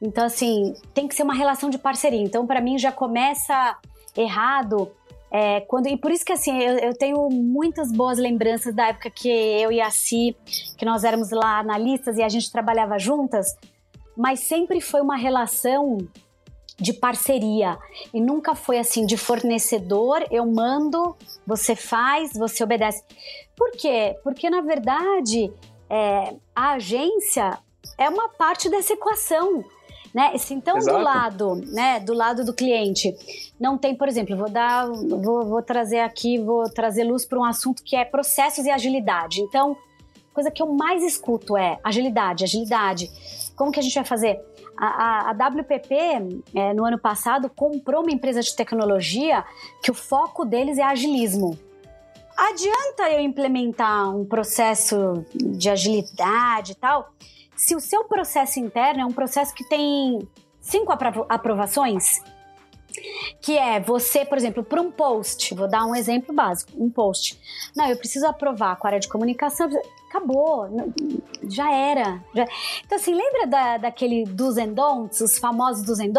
Então, assim, tem que ser uma relação de parceria. Então, para mim, já começa errado é, quando, e por isso que assim, eu, eu, tenho muitas boas lembranças da época que eu e a Si, que nós éramos lá analistas e a gente trabalhava juntas, mas sempre foi uma relação de parceria e nunca foi assim de fornecedor, eu mando, você faz, você obedece. Por quê? Porque na verdade é, a agência é uma parte dessa equação. Né? Se então Exato. do lado, né, do lado do cliente, não tem, por exemplo, vou dar, vou, vou trazer aqui, vou trazer luz para um assunto que é processos e agilidade. Então, coisa que eu mais escuto é agilidade, agilidade. Como que a gente vai fazer? A, a, a WPP, é, no ano passado, comprou uma empresa de tecnologia que o foco deles é agilismo. Adianta eu implementar um processo de agilidade e tal, se o seu processo interno é um processo que tem cinco aprovações, que é você, por exemplo, para um post, vou dar um exemplo básico, um post. Não, eu preciso aprovar com a área de comunicação, acabou, já era. Já... Então, assim, lembra da, daquele dos and os famosos dos and?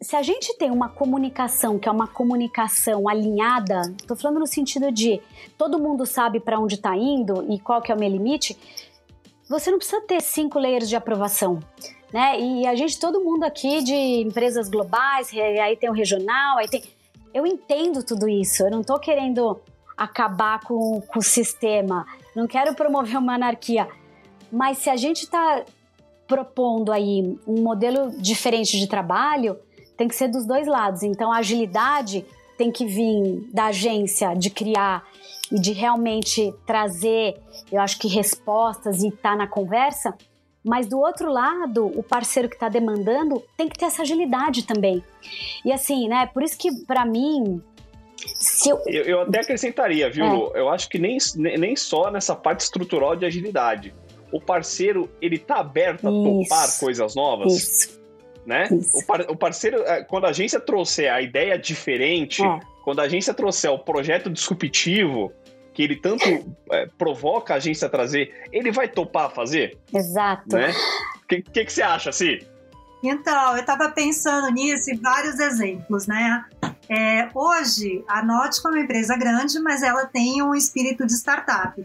Se a gente tem uma comunicação que é uma comunicação alinhada, estou falando no sentido de todo mundo sabe para onde está indo e qual que é o meu limite, você não precisa ter cinco layers de aprovação. Né? E a gente, todo mundo aqui de empresas globais, aí tem o regional, aí tem. Eu entendo tudo isso. Eu não estou querendo acabar com, com o sistema, não quero promover uma anarquia. Mas se a gente está propondo aí um modelo diferente de trabalho, tem que ser dos dois lados. Então a agilidade tem que vir da agência de criar e de realmente trazer, eu acho que respostas e estar tá na conversa, mas do outro lado, o parceiro que está demandando tem que ter essa agilidade também. E assim, né? Por isso que para mim eu... Eu, eu... até acrescentaria, viu, é. Eu acho que nem, nem só nessa parte estrutural de agilidade. O parceiro, ele tá aberto a Isso. topar coisas novas. Isso. Né? Isso. O, par, o parceiro, é, quando a agência trouxer a ideia diferente, é. quando a agência trouxer o projeto disruptivo, que ele tanto é, provoca a agência a trazer, ele vai topar fazer? Exato. Né? O que, que, que, você acha, Si? Então, eu estava pensando nisso em vários exemplos, né? É, hoje, a Nautica é uma empresa grande, mas ela tem um espírito de startup.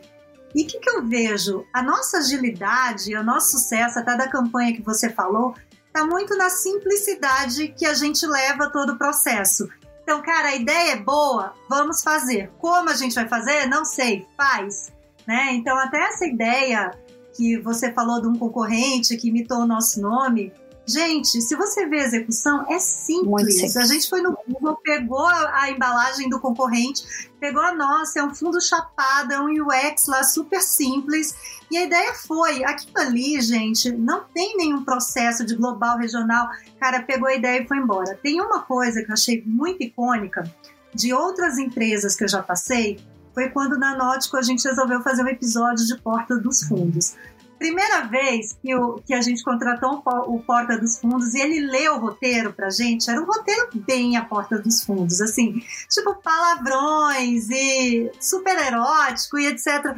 E o que, que eu vejo? A nossa agilidade, o nosso sucesso, até da campanha que você falou, está muito na simplicidade que a gente leva todo o processo. Então, cara, a ideia é boa, vamos fazer. Como a gente vai fazer? Não sei, faz. Né? Então, até essa ideia que você falou de um concorrente que imitou o nosso nome, Gente, se você vê a execução, é simples. simples. A gente foi no Google, pegou a, a, embalagem do concorrente, pegou a nossa, é um fundo chapado, é um UX lá super simples. E a ideia foi, aquilo ali, gente, não tem nenhum processo de global, regional. Cara, pegou a ideia e foi embora. Tem uma coisa que eu achei muito icônica de outras empresas que eu já passei, foi quando na Nótico a gente resolveu fazer um episódio de Porta dos Fundos. Primeira vez que, o, que a gente contratou o Porta dos Fundos e ele leu o roteiro pra gente, era um roteiro bem a Porta dos Fundos, assim, tipo palavrões e super erótico e etc.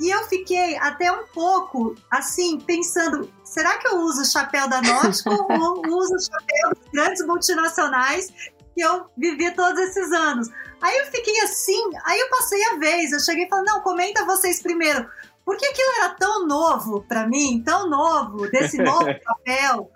E eu fiquei até um pouco assim, pensando: será que eu uso o chapéu da Nótico [laughs] ou uso o chapéu dos grandes multinacionais que eu vivi todos esses anos? Aí eu fiquei assim, aí eu passei a vez, eu cheguei e falei: não, comenta vocês primeiro. Porque aquilo era tão novo para mim, tão novo, desse [laughs] novo papel,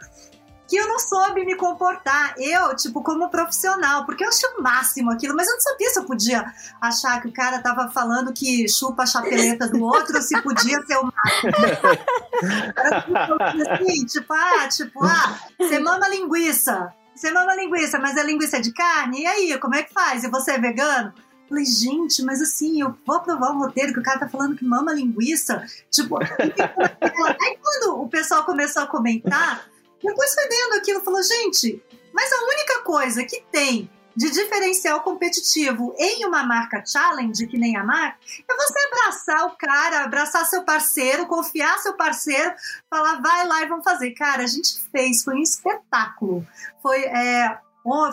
que eu não soube me comportar. Eu, tipo, como profissional, porque eu achei o máximo aquilo, mas eu não sabia se eu podia achar que o cara tava falando que chupa a chapeleta do outro, se podia ser o máximo. [laughs] Era tipo assim, tipo, ah, tipo, ah, você mama linguiça. Você mama linguiça, mas a linguiça é de carne? E aí, como é que faz? E você é vegano? Falei, gente, mas assim, eu vou aprovar um roteiro que o cara tá falando que mama linguiça. Tipo, aí quando o pessoal começou a comentar, depois foi vendo aquilo, falou, gente, mas a única coisa que tem de diferencial competitivo em uma marca challenge, que nem a marca, é você abraçar o cara, abraçar seu parceiro, confiar seu parceiro, falar, vai lá e vamos fazer. Cara, a gente fez, foi um espetáculo. Foi, é,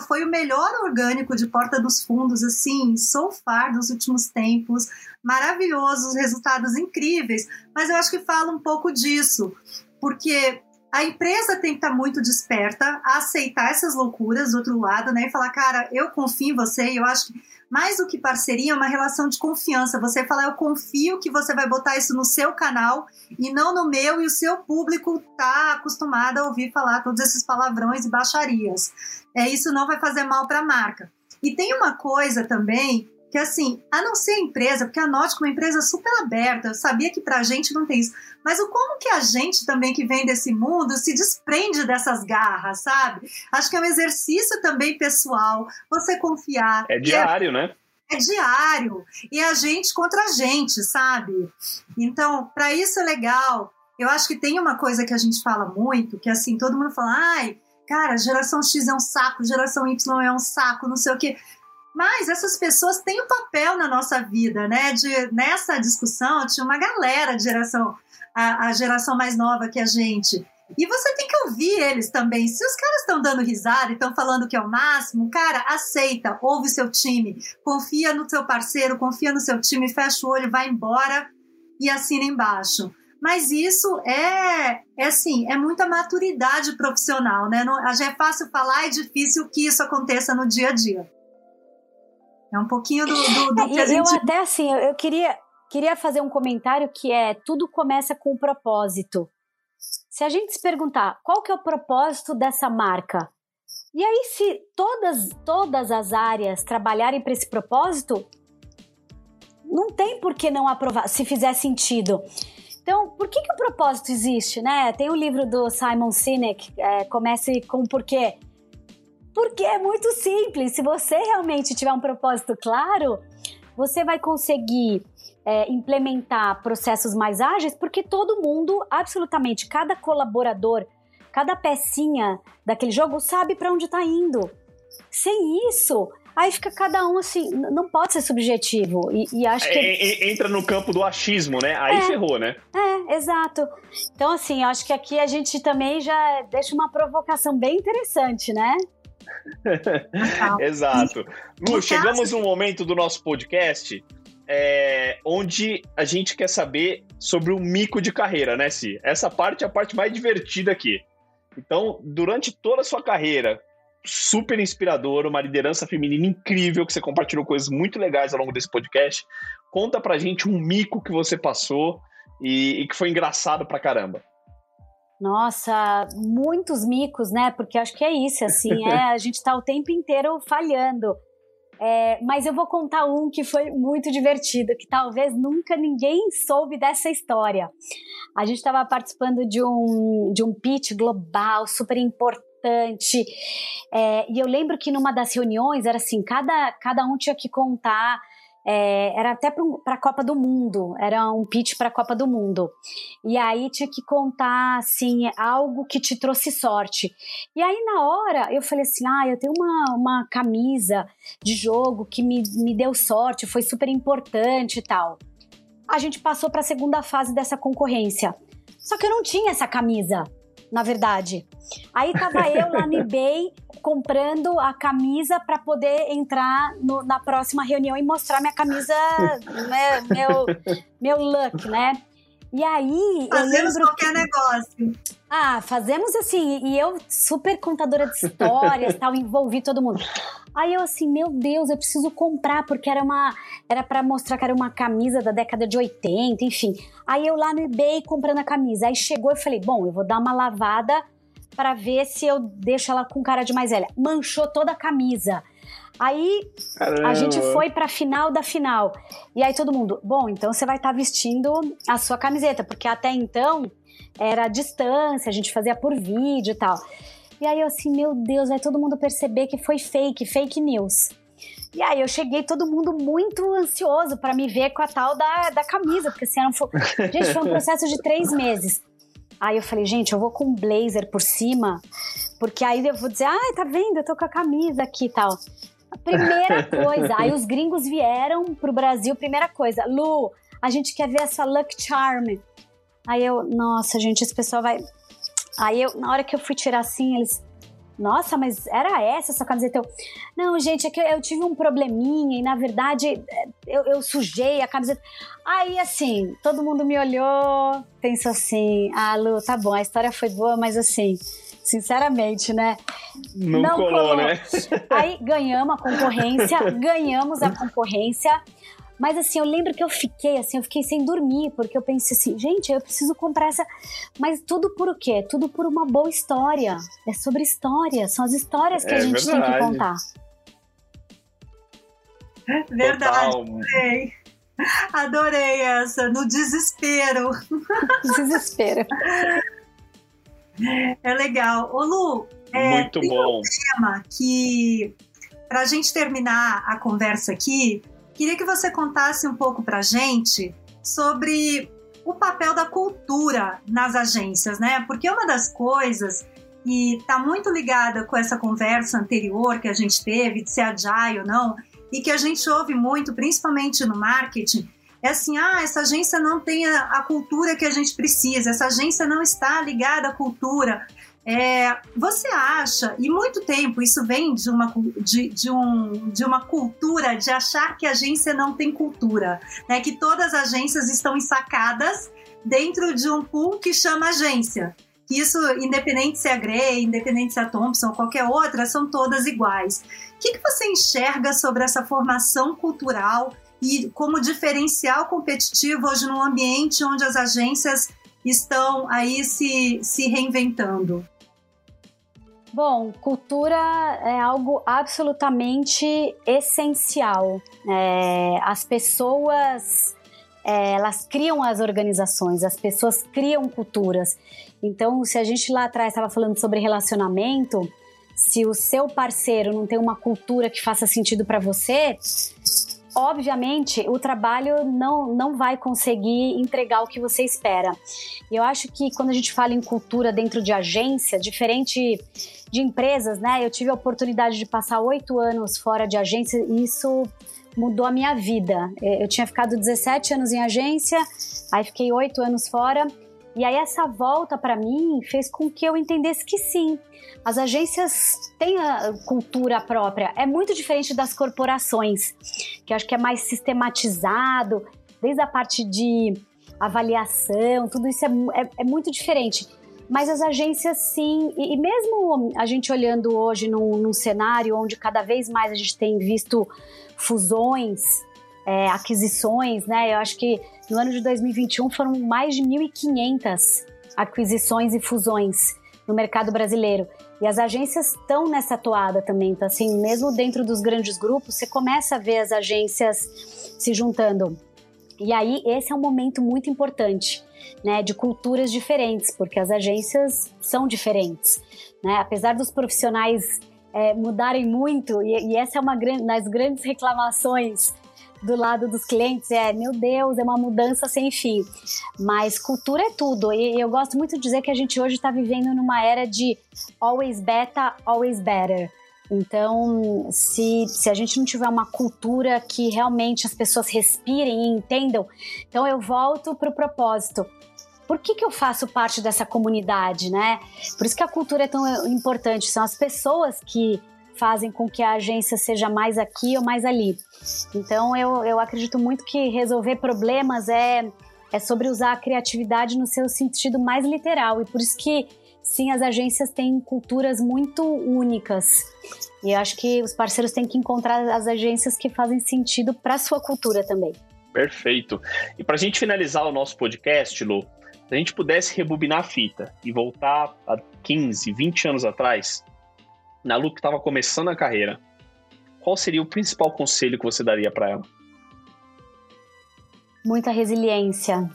foi o melhor orgânico de Porta dos Fundos, assim, so far dos últimos tempos. Maravilhosos, resultados incríveis. Mas eu acho que fala um pouco disso, porque a empresa tem que estar muito desperta a aceitar essas loucuras do outro lado, né? E falar, cara, eu confio em você e eu acho que mais do que parceria é uma relação de confiança. Você falar, eu confio que você vai botar isso no seu canal e não no meu, e o seu público tá acostumado a ouvir falar todos esses palavrões e baixarias. É, isso não vai fazer mal para a marca. E tem uma coisa também que assim, a não ser a empresa, porque a Nótica é uma empresa super aberta, eu sabia que pra gente não tem isso, mas o como que a gente também que vem desse mundo se desprende dessas garras, sabe? Acho que é um exercício também pessoal, você confiar. É diário, é, né? É diário. E a gente contra a gente, sabe? Então, para isso é legal. Eu acho que tem uma coisa que a gente fala muito, que assim, todo mundo fala, ai, cara, geração X é um saco, geração Y é um saco, não sei o quê. Mas essas pessoas têm um papel na nossa vida, né? De, nessa discussão tinha uma galera de geração, a, a geração mais nova que a gente. E você tem que ouvir eles também. Se os caras estão dando risada e estão falando que é o máximo, cara, aceita, ouve o seu time, confia no seu parceiro, confia no seu time, fecha o olho, vai embora e assina embaixo. Mas isso é, é assim, é muita maturidade profissional, né? Não, já é fácil falar, é difícil que isso aconteça no dia a dia. É um pouquinho do, do, do que a gente... Eu até assim, eu queria, queria fazer um comentário que é tudo começa com o propósito. Se a gente se perguntar qual que é o propósito dessa marca, e aí se todas, todas as áreas trabalharem para esse propósito, não tem por que não aprovar, se fizer sentido. Então, por que, que o propósito existe, né? Tem o um livro do Simon Sinek, é, Comece com o Porquê. Porque é muito simples. Se você realmente tiver um propósito claro, você vai conseguir é, implementar processos mais ágeis, porque todo mundo, absolutamente, cada colaborador, cada pecinha daquele jogo sabe para onde está indo. Sem isso, Aí fica cada um assim, não pode ser subjetivo. E, e acho que. É, entra no campo do achismo, né? Aí é, ferrou, né? É, exato. Então, assim, acho que aqui a gente também já deixa uma provocação bem interessante, né? Exato. [laughs] Lu, chegamos num momento do nosso podcast é, onde a gente quer saber sobre o mico de carreira, né, Si? Essa parte é a parte mais divertida aqui. Então, durante toda a sua carreira, super inspirador, uma liderança feminina incrível, que você compartilhou coisas muito legais ao longo desse podcast. Conta pra gente um mico que você passou e, e que foi engraçado pra caramba. Nossa, muitos micos, né? Porque acho que é isso, assim, é, a gente tá o tempo inteiro falhando. É, mas eu vou contar um que foi muito divertido, que talvez nunca ninguém soube dessa história. A gente estava participando de um, de um pitch global super importante importante. É, e eu lembro que numa das reuniões era assim: cada, cada um tinha que contar. É, era até para a Copa do Mundo, era um pitch para a Copa do Mundo. E aí tinha que contar assim algo que te trouxe sorte. E aí na hora eu falei assim: ah, eu tenho uma, uma camisa de jogo que me, me deu sorte, foi super importante e tal. A gente passou para a segunda fase dessa concorrência. Só que eu não tinha essa camisa na verdade. Aí tava eu lá no eBay comprando a camisa para poder entrar no, na próxima reunião e mostrar minha camisa, né, meu, meu look, né? E aí. Fazemos qualquer que... negócio. Ah, fazemos assim. E eu, super contadora de histórias, [laughs] tal, envolvi todo mundo. Aí eu assim, meu Deus, eu preciso comprar, porque era uma. Era para mostrar que era uma camisa da década de 80, enfim. Aí eu lá no eBay comprando a camisa. Aí chegou e falei, bom, eu vou dar uma lavada para ver se eu deixo ela com cara de mais velha. Manchou toda a camisa. Aí Caramba. a gente foi pra final da final. E aí todo mundo, bom, então você vai estar tá vestindo a sua camiseta, porque até então era a distância, a gente fazia por vídeo e tal. E aí eu assim, meu Deus, vai todo mundo perceber que foi fake, fake news. E aí eu cheguei todo mundo muito ansioso para me ver com a tal da, da camisa, porque assim, foi... [laughs] gente, foi um processo de três meses. Aí eu falei, gente, eu vou com um blazer por cima, porque aí eu vou dizer, ai, tá vendo, eu tô com a camisa aqui e tal. A primeira [laughs] coisa, aí os gringos vieram pro Brasil, primeira coisa, Lu, a gente quer ver essa Luck Charm. Aí eu, nossa, gente, esse pessoal vai. Aí eu, na hora que eu fui tirar assim, eles. Nossa, mas era essa essa camiseta? Eu, não, gente, é que eu tive um probleminha e na verdade eu, eu sujei a camiseta. Aí assim, todo mundo me olhou, pensou assim: ah, Lu, tá bom, a história foi boa, mas assim, sinceramente, né? Não, não colou, colou, né? [laughs] Aí ganhamos a concorrência, ganhamos a concorrência. Mas assim, eu lembro que eu fiquei assim, eu fiquei sem dormir, porque eu pensei assim, gente, eu preciso comprar essa. Mas tudo por o quê? Tudo por uma boa história. É sobre história. São as histórias que é a gente verdade. tem que contar. Verdade. Adorei. Adorei essa, no desespero. Desespero. [laughs] É legal. Ô Lu, é, Muito bom. um tema que, para a gente terminar a conversa aqui, queria que você contasse um pouco para a gente sobre o papel da cultura nas agências, né? Porque uma das coisas que está muito ligada com essa conversa anterior que a gente teve de ser agile ou não, e que a gente ouve muito, principalmente no marketing, é assim, ah, essa agência não tem a, a, cultura que a gente precisa, essa agência não está ligada à cultura. É, você acha, e muito tempo isso vem de uma, de, de, um, de uma cultura de achar que a agência não tem cultura, né? que todas as agências estão ensacadas dentro de um pool que chama agência. Isso, independente se é a Grey, independente se é a Thompson ou qualquer outra, são todas iguais. O que, que você enxerga sobre essa formação cultural e como diferencial competitivo hoje num ambiente onde as agências estão aí se, se reinventando? Bom, cultura é algo absolutamente essencial. É, as pessoas é, elas criam as organizações, as pessoas criam culturas. Então, se a gente lá atrás estava falando sobre relacionamento, se o seu parceiro não tem uma cultura que faça sentido para você, obviamente o trabalho não, não vai conseguir entregar o que você espera. E eu acho que quando a gente fala em cultura dentro de agência, diferente de empresas, né? Eu tive a oportunidade de passar oito anos fora de agência e isso mudou a minha vida. Eu tinha ficado 17 anos em agência, aí fiquei oito anos fora. E aí essa volta para mim fez com que eu entendesse que sim, as agências têm a cultura própria. É muito diferente das corporações, que eu acho que é mais sistematizado, desde a parte de avaliação, tudo isso é, é, é muito diferente. Mas as agências, sim, e, e mesmo a gente olhando hoje num, num, cenário onde cada vez mais a gente tem visto fusões, é, aquisições, né? Eu acho que no ano de 2021 foram mais de 1.500 aquisições e fusões no mercado brasileiro. E as agências estão nessa toada também. Então, assim, mesmo dentro dos grandes grupos, você começa a ver as agências se juntando. E aí, esse é um momento muito importante, né, de culturas diferentes, porque as agências são diferentes, né? Apesar dos profissionais é, mudarem muito, e, e, essa é uma das grandes reclamações do lado dos clientes é, meu Deus, é uma mudança sem fim. Mas cultura é tudo. E eu gosto muito de dizer que a gente hoje está vivendo numa era de always better, always better. Então, se, se a gente não tiver uma cultura que realmente as pessoas respirem e entendam, então eu volto para o propósito. Por que, que eu faço parte dessa comunidade, né? Por isso que a cultura é tão importante. São as pessoas que fazem com que a agência seja mais aqui ou mais ali. Então eu, eu acredito muito que resolver problemas é, é sobre usar a criatividade no seu sentido mais literal. E por isso que sim, as agências têm culturas muito únicas. E eu acho que os parceiros têm que encontrar as agências que fazem sentido para a sua cultura também. Perfeito. E para a gente finalizar o nosso podcast, Lu, se a gente pudesse rebobinar a fita e voltar a 15, 20 anos atrás, na Lu que estava começando a carreira, qual seria o principal conselho que você daria para ela? Muita resiliência.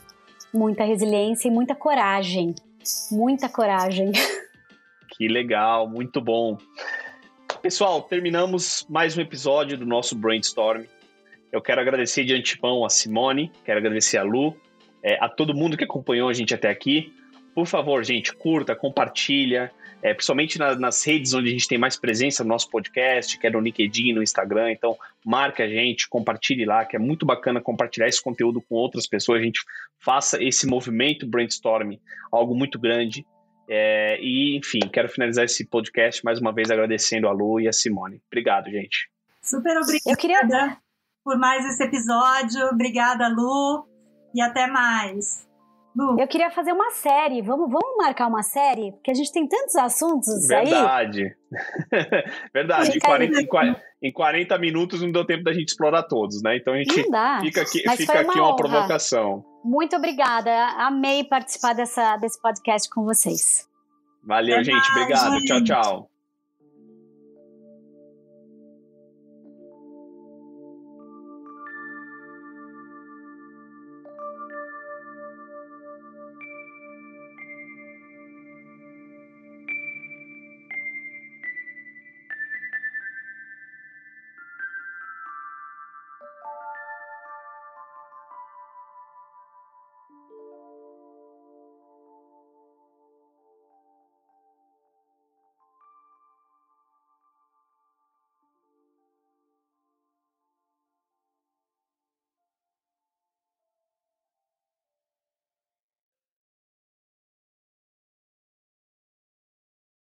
Muita resiliência e muita coragem. Muita coragem. [laughs] Que legal, muito bom. Pessoal, terminamos mais um episódio do nosso Brainstorm. Eu quero agradecer de antemão a Simone, quero agradecer a Lu, é, a todo mundo que acompanhou a gente até aqui. Por favor, gente, curta, compartilha, é, principalmente na, nas redes onde a gente tem mais presença no nosso podcast, que é no LinkedIn, no Instagram. Então, marque a gente, compartilhe lá, que é muito bacana compartilhar esse conteúdo com outras pessoas. A gente faça esse movimento brainstorming algo muito grande. É, e, enfim, quero finalizar esse podcast mais uma vez agradecendo a Lu e a Simone. Obrigado, gente. Super obrigada Eu queria... por mais esse episódio. Obrigada, Lu. E até mais. Eu queria fazer uma série. Vamos, vamos marcar uma série? Porque a gente tem tantos assuntos Verdade. aí. Verdade. [laughs] Em 40, em, 40, em 40, minutos não deu tempo da gente explorar todos, né? Então a gente fica aqui, fica aqui uma, uma provocação. Muito obrigada. Amei participar dessa, desse podcast com vocês. Valeu, gente. Obrigado. Tchau, tchau.